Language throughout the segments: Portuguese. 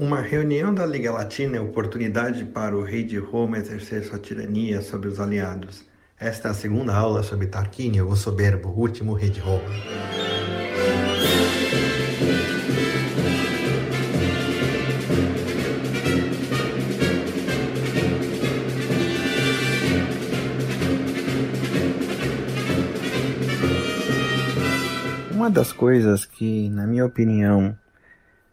Uma reunião da Liga Latina é oportunidade para o rei de Roma exercer sua tirania sobre os aliados. Esta é a segunda aula sobre Tarquínio, o soberbo, último rei de Roma. Uma das coisas que, na minha opinião,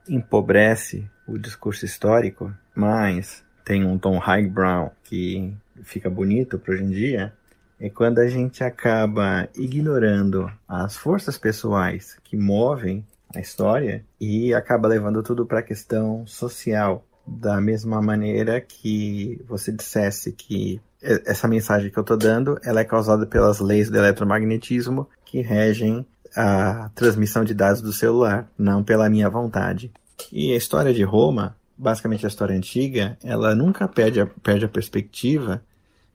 empobrece o discurso histórico, mas tem um tom highbrow que fica bonito para hoje em dia, é quando a gente acaba ignorando as forças pessoais que movem a história e acaba levando tudo para a questão social. Da mesma maneira que você dissesse que essa mensagem que eu estou dando ela é causada pelas leis do eletromagnetismo que regem a transmissão de dados do celular, não pela minha vontade. E a história de Roma, basicamente a história antiga, ela nunca perde a, perde a perspectiva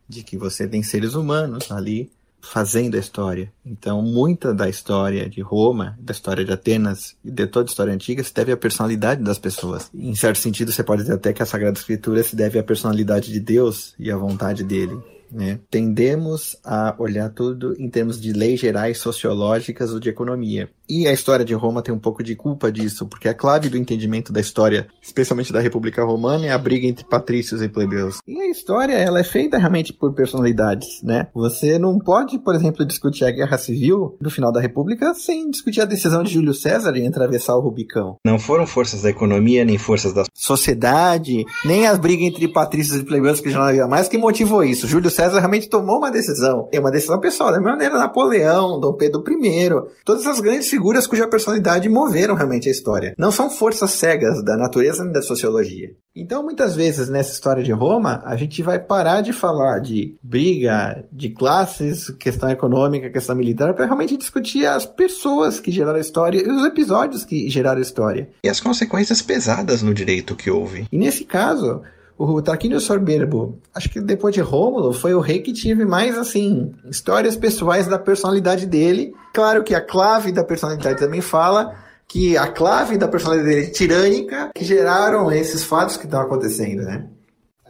de que você tem seres humanos ali fazendo a história. Então, muita da história de Roma, da história de Atenas e de toda a história antiga se deve à personalidade das pessoas. Em certo sentido, você pode dizer até que a Sagrada Escritura se deve à personalidade de Deus e à vontade dele. Né? Tendemos a olhar tudo em termos de leis gerais sociológicas ou de economia. E a história de Roma tem um pouco de culpa disso, porque a clave do entendimento da história, especialmente da República Romana, é a briga entre patrícios e plebeus. E a história, ela é feita realmente por personalidades, né? Você não pode, por exemplo, discutir a Guerra Civil do final da República sem discutir a decisão de Júlio César em atravessar o Rubicão. Não foram forças da economia, nem forças da sociedade, nem as brigas entre patrícios e plebeus que já não havia mais que motivou isso. Júlio César realmente tomou uma decisão. É uma decisão pessoal, da mesma maneira Napoleão, Dom Pedro I, todas essas grandes figuras cuja personalidade moveram realmente a história. Não são forças cegas da natureza nem da sociologia. Então, muitas vezes, nessa história de Roma, a gente vai parar de falar de briga, de classes, questão econômica, questão militar, para realmente discutir as pessoas que geraram a história e os episódios que geraram a história. E as consequências pesadas no direito que houve. E nesse caso, o Tarquínio Soberbo, acho que depois de Rômulo, foi o rei que tive mais, assim, histórias pessoais da personalidade dele. Claro que a clave da personalidade também fala que a clave da personalidade dele é tirânica que geraram esses fatos que estão acontecendo, né?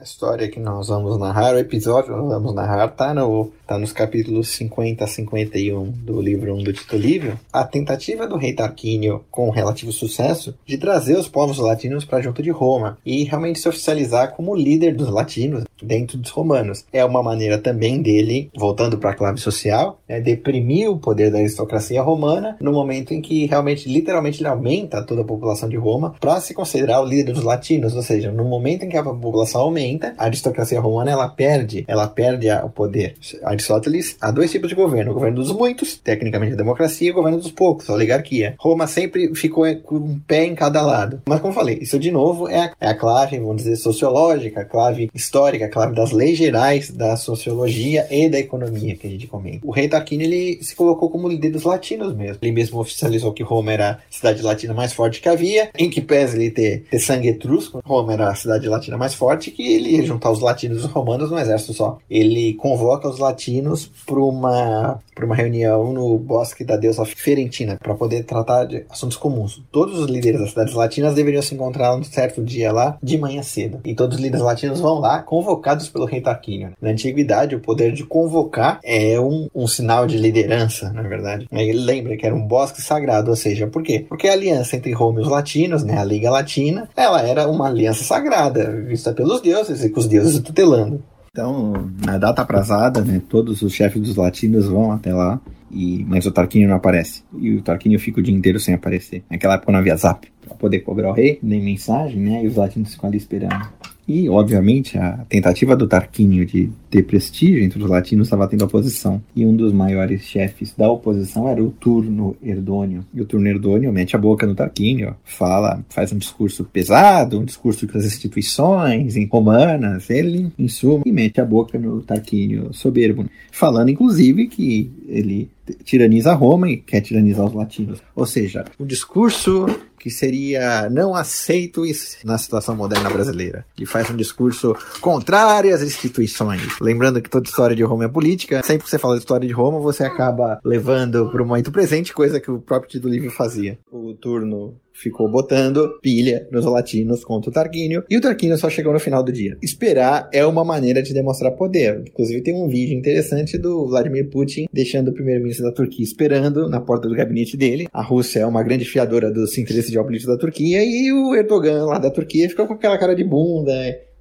A história que nós vamos narrar, o episódio que nós vamos narrar, tá, no, tá nos capítulos 50 a 51 do livro 1 do Tito Livio. A tentativa do rei Tarquínio, com relativo sucesso, de trazer os povos latinos para junto de Roma e realmente se oficializar como líder dos latinos dentro dos romanos. É uma maneira também dele, voltando para a clave social, é deprimir o poder da aristocracia romana no momento em que realmente, literalmente, ele aumenta toda a população de Roma para se considerar o líder dos latinos, ou seja, no momento em que a população aumenta, a aristocracia romana ela perde, ela perde o poder. Aristóteles há dois tipos de governo: o governo dos muitos, tecnicamente a democracia, e o governo dos poucos, a oligarquia. Roma sempre ficou com um pé em cada lado. Mas como falei, isso de novo é a, é a clave, vamos dizer, sociológica, a clave histórica, a clave das leis gerais da sociologia e da economia que a gente comenta. O rei Tarquínio ele se colocou como líder dos latinos mesmo. Ele mesmo oficializou que Roma era a cidade latina mais forte que havia, em que pese ele ter, ter sangue etrusco, Roma era a cidade latina mais forte que ele ia juntar os latinos e os romanos no exército só. Ele convoca os latinos para uma, uma reunião no bosque da deusa Ferentina para poder tratar de assuntos comuns. Todos os líderes das cidades latinas deveriam se encontrar um certo dia lá de manhã cedo. E todos os líderes latinos vão lá convocados pelo rei Tarquínio. Na antiguidade, o poder de convocar é um, um sinal de liderança, na verdade. Ele lembra que era um bosque sagrado, ou seja, por quê? Porque a aliança entre Roma e os latinos, né, a Liga Latina, ela era uma aliança sagrada, vista pelos deuses deuses e com os deuses tutelando. Então, na data aprazada, né, todos os chefes dos latinos vão até lá, e, mas o Tarquínio não aparece. E o Tarquínio fica o dia inteiro sem aparecer. Naquela época não havia zap, para poder cobrar o rei, nem mensagem, né, e os latinos ficam ali esperando. E, obviamente, a tentativa do Tarquínio de ter prestígio entre os latinos estava tendo oposição. E um dos maiores chefes da oposição era o Turno Herdônio. E o Turno Herdônio mete a boca no Tarquínio, fala, faz um discurso pesado, um discurso com as instituições romanas, ele, em suma, e mete a boca no Tarquínio soberbo, falando, inclusive, que ele tiraniza Roma e quer tiranizar os latinos. Ou seja, o discurso que seria não aceito na situação moderna brasileira, que faz um discurso contrário às instituições. Lembrando que toda história de Roma é política, sempre que você fala de história de Roma, você acaba levando para o momento presente, coisa que o próprio Tito Livre fazia. O turno ficou botando pilha nos latinos contra o Tarquínio, e o Tarquínio só chegou no final do dia. Esperar é uma maneira de demonstrar poder. Inclusive tem um vídeo interessante do Vladimir Putin deixando o primeiro-ministro da Turquia esperando na porta do gabinete dele. A Rússia é uma grande fiadora dos interesses geopolíticos da Turquia e o Erdogan lá da Turquia ficou com aquela cara de bunda,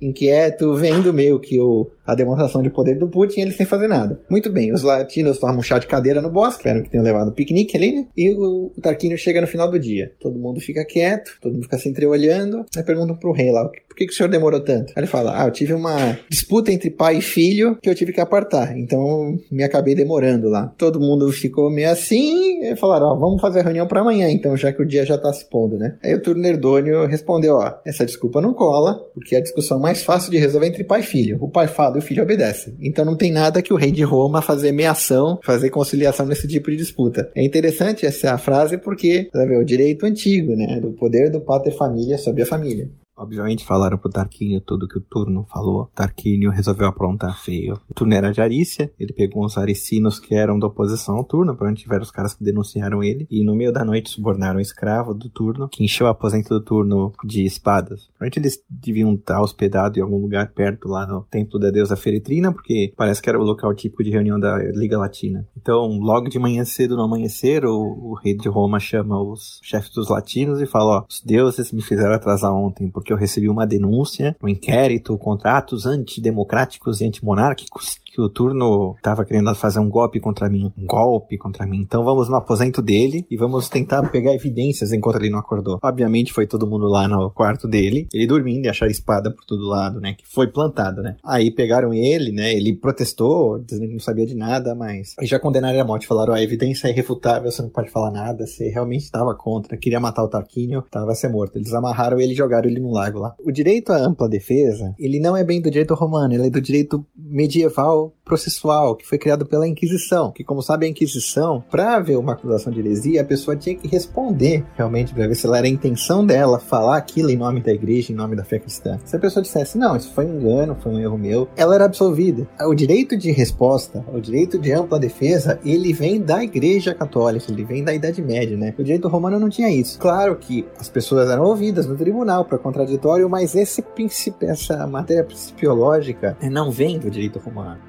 inquieto, vendo meio que o, a demonstração de poder do Putin ele sem fazer nada. Muito bem, os latinos tomam um chá de cadeira no bosque, espero que tenham levado um piquenique ali, né? E o, o Tarquínio chega no final do dia. Todo mundo fica quieto, todo mundo fica se entreolhando. Aí perguntam pro rei lá, por que, que o senhor demorou tanto? Aí ele fala, ah, eu tive uma disputa entre pai e filho que eu tive que apartar, então me acabei demorando lá. Todo mundo ficou meio assim, e falaram, ó, vamos fazer a reunião para amanhã, então, já que o dia já tá se pondo, né? Aí o Turnerdônio respondeu, ó, essa desculpa não cola, porque a discussão mais fácil de resolver é entre pai e filho. O pai fala o filho obedece. Então não tem nada que o rei de Roma fazer meação, fazer conciliação nesse tipo de disputa. É interessante essa frase porque, sabe, o direito antigo, né, do poder do pater família sobre a família. Obviamente falaram pro Tarquínio tudo que o Turno falou. Tarquínio resolveu aprontar feio. O Turno era de Arícia, ele pegou uns aricinos que eram da oposição ao Turno, para onde tiveram os caras que denunciaram ele, e no meio da noite subornaram o escravo do Turno, que encheu o aposento do Turno de espadas. Provavelmente eles deviam estar hospedados em algum lugar perto lá no templo da deusa Feretrina, porque parece que era o local típico de reunião da Liga Latina. Então, logo de manhã cedo, no amanhecer, o, o rei de Roma chama os chefes dos latinos e fala, ó, os deuses me fizeram atrasar ontem, porque que eu recebi uma denúncia, um inquérito contra atos antidemocráticos e antimonárquicos que o turno estava querendo fazer um golpe contra mim. Um golpe contra mim. Então vamos no aposento dele e vamos tentar pegar evidências enquanto ele não acordou. Obviamente foi todo mundo lá no quarto dele, ele dormindo e acharam espada por todo lado, né? Que foi plantada, né? Aí pegaram ele, né? Ele protestou, dizendo que não sabia de nada, mas já condenaram à morte. Falaram: a evidência é irrefutável, você não pode falar nada. Você realmente estava contra, queria matar o Tarquínio, tava ser morto. Eles amarraram ele e jogaram ele no lago lá. O direito à ampla defesa, ele não é bem do direito romano, ele é do direito medieval processual que foi criado pela Inquisição, que como sabe a Inquisição, para ver uma acusação de heresia, a pessoa tinha que responder realmente para ver se era a intenção dela falar aquilo em nome da igreja, em nome da fé cristã. Se a pessoa dissesse, não, isso foi um engano, foi um erro meu, ela era absolvida. O direito de resposta, o direito de ampla defesa, ele vem da igreja católica, ele vem da Idade Média, né? O direito romano não tinha isso. Claro que as pessoas eram ouvidas no tribunal para contraditório, mas esse princípio, essa matéria principiológica não vem do direito romano.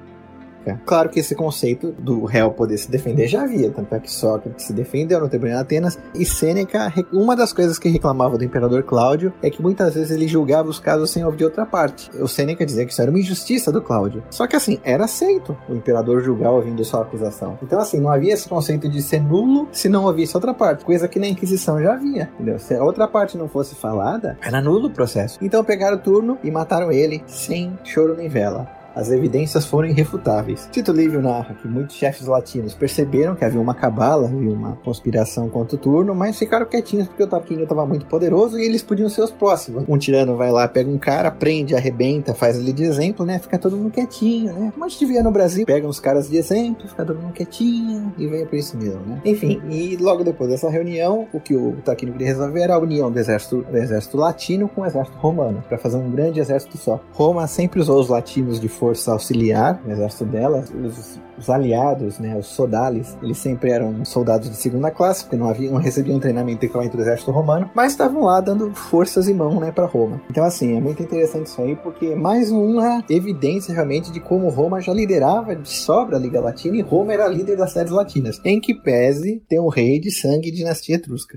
Claro que esse conceito do réu poder se defender já havia, tanto é que Sócrates se defendeu no Tribunal de Atenas e Sêneca, uma das coisas que reclamava do imperador Cláudio é que muitas vezes ele julgava os casos sem ouvir outra parte. O Sêneca dizia que isso era uma injustiça do Cláudio. Só que assim, era aceito o imperador julgar ouvindo só a acusação. Então assim, não havia esse conceito de ser nulo se não ouvisse outra parte, coisa que na Inquisição já havia, entendeu? Se a outra parte não fosse falada, era nulo o processo. Então pegaram o turno e mataram ele sem choro nem vela. As evidências foram irrefutáveis. Tito Livio narra que muitos chefes latinos perceberam que havia uma cabala e uma conspiração contra o turno, mas ficaram quietinhos porque o Tarquínio estava muito poderoso e eles podiam ser os próximos. Um tirano vai lá, pega um cara, prende, arrebenta, faz ele de exemplo, né? Fica todo mundo quietinho, né? Como a gente via no Brasil, pega uns caras de exemplo, fica todo mundo quietinho e vem por isso mesmo, né? Enfim, e logo depois dessa reunião, o que o Tarquínio queria resolver era a união do exército, do exército latino com o exército romano, para fazer um grande exército só. Roma sempre usou os latinos de força auxiliar no exército dela, os, os, aliados, né, os sodales, eles sempre eram soldados de segunda classe, porque não, havia, não recebiam treinamento equivalente do exército romano, mas estavam lá dando forças e mão né, para Roma. Então, assim, é muito interessante isso aí, porque mais uma evidência realmente de como Roma já liderava de sobra a Liga Latina e Roma era líder das cidades latinas, em que pese ter um rei de sangue e dinastia etrusca.